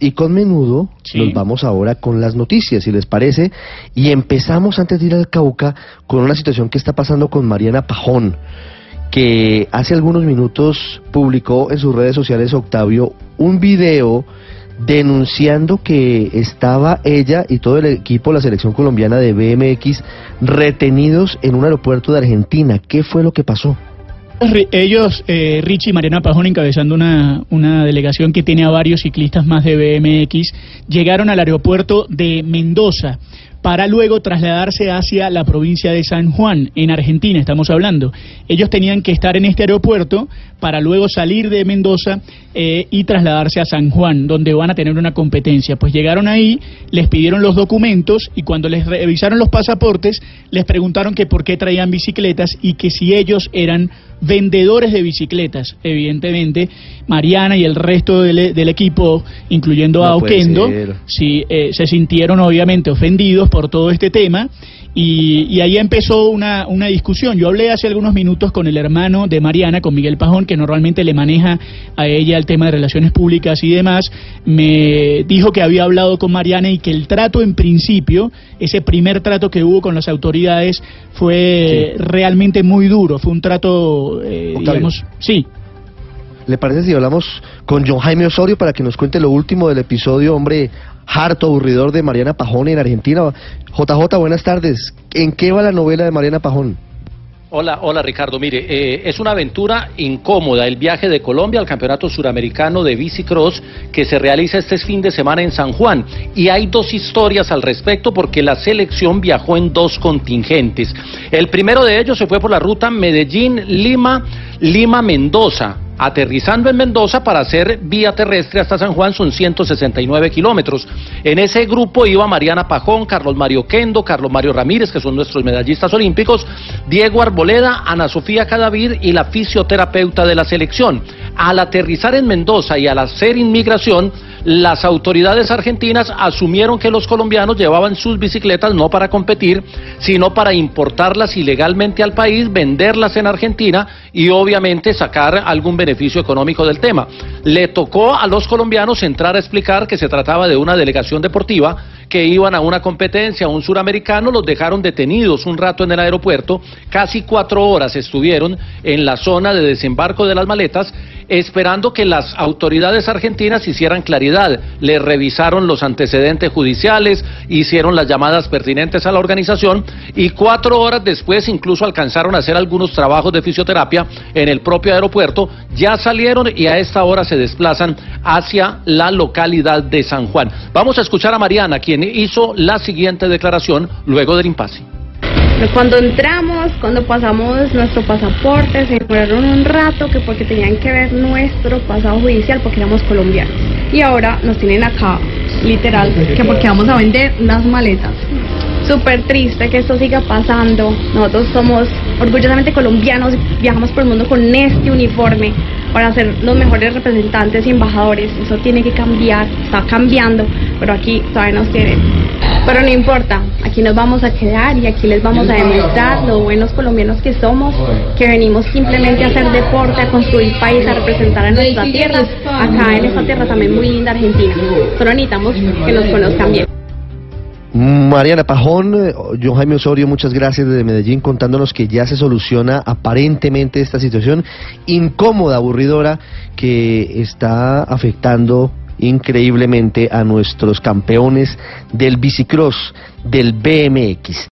Y con menudo nos vamos ahora con las noticias, si les parece, y empezamos antes de ir al Cauca con una situación que está pasando con Mariana Pajón, que hace algunos minutos publicó en sus redes sociales Octavio un video denunciando que estaba ella y todo el equipo de la selección colombiana de BMX retenidos en un aeropuerto de Argentina. ¿Qué fue lo que pasó? Ellos, eh, Richie y Mariana Pajón, encabezando una, una delegación que tiene a varios ciclistas más de BMX, llegaron al aeropuerto de Mendoza para luego trasladarse hacia la provincia de San Juan, en Argentina estamos hablando. Ellos tenían que estar en este aeropuerto para luego salir de Mendoza eh, y trasladarse a San Juan, donde van a tener una competencia. Pues llegaron ahí, les pidieron los documentos y cuando les revisaron los pasaportes, les preguntaron que por qué traían bicicletas y que si ellos eran vendedores de bicicletas. Evidentemente, Mariana y el resto del, equipo, incluyendo a Oquendo, sí, eh, se sintieron obviamente ofendidos por todo este tema y, ahí empezó una, una, discusión. Yo hablé hace algunos minutos con el hermano de Mariana, con Miguel Pajón, que normalmente le maneja a ella el tema de relaciones públicas y demás. Me dijo que había hablado con Mariana y que el trato en principio, ese primer trato que hubo con las autoridades, fue realmente muy duro. Fue un trato, eh, digamos, sí, ¿Le parece si hablamos con John Jaime Osorio para que nos cuente lo último del episodio, hombre, harto, aburridor de Mariana Pajón en Argentina? JJ, buenas tardes. ¿En qué va la novela de Mariana Pajón? Hola, hola Ricardo. Mire, eh, es una aventura incómoda el viaje de Colombia al Campeonato Suramericano de Bicicross que se realiza este fin de semana en San Juan. Y hay dos historias al respecto porque la selección viajó en dos contingentes. El primero de ellos se fue por la ruta Medellín-Lima, Lima-Mendoza aterrizando en Mendoza para hacer vía terrestre hasta San Juan son 169 kilómetros. En ese grupo iba Mariana Pajón, Carlos Mario Kendo, Carlos Mario Ramírez, que son nuestros medallistas olímpicos, Diego Arboleda, Ana Sofía Cadavid y la fisioterapeuta de la selección. Al aterrizar en Mendoza y al hacer inmigración, las autoridades argentinas asumieron que los colombianos llevaban sus bicicletas no para competir, sino para importarlas ilegalmente al país, venderlas en Argentina y obviamente sacar algún beneficio económico del tema. Le tocó a los colombianos entrar a explicar que se trataba de una delegación deportiva que iban a una competencia, un suramericano, los dejaron detenidos un rato en el aeropuerto, casi cuatro horas estuvieron en la zona de desembarco de las maletas esperando que las autoridades argentinas hicieran claridad. Le revisaron los antecedentes judiciales, hicieron las llamadas pertinentes a la organización y cuatro horas después incluso alcanzaron a hacer algunos trabajos de fisioterapia en el propio aeropuerto. Ya salieron y a esta hora se desplazan hacia la localidad de San Juan. Vamos a escuchar a Mariana, quien hizo la siguiente declaración luego del impasse. Cuando entramos, cuando pasamos nuestro pasaporte, se demoraron un rato que porque tenían que ver nuestro pasado judicial porque éramos colombianos. Y ahora nos tienen acá, literal, que porque vamos a vender las maletas. Súper triste que esto siga pasando. Nosotros somos orgullosamente colombianos, viajamos por el mundo con este uniforme para ser los mejores representantes y embajadores. Eso tiene que cambiar, está cambiando, pero aquí todavía nos tienen. Pero no importa, aquí nos vamos a quedar y aquí les vamos a demostrar lo buenos colombianos que somos, que venimos simplemente a hacer deporte, a construir país, a representar a nuestra tierra, acá en esta tierra también muy linda Argentina. Solo necesitamos que nos conozcan bien. Mariana Pajón, eh, John Jaime Osorio, muchas gracias desde Medellín contándonos que ya se soluciona aparentemente esta situación incómoda, aburridora, que está afectando increíblemente a nuestros campeones del bicicross, del BMX.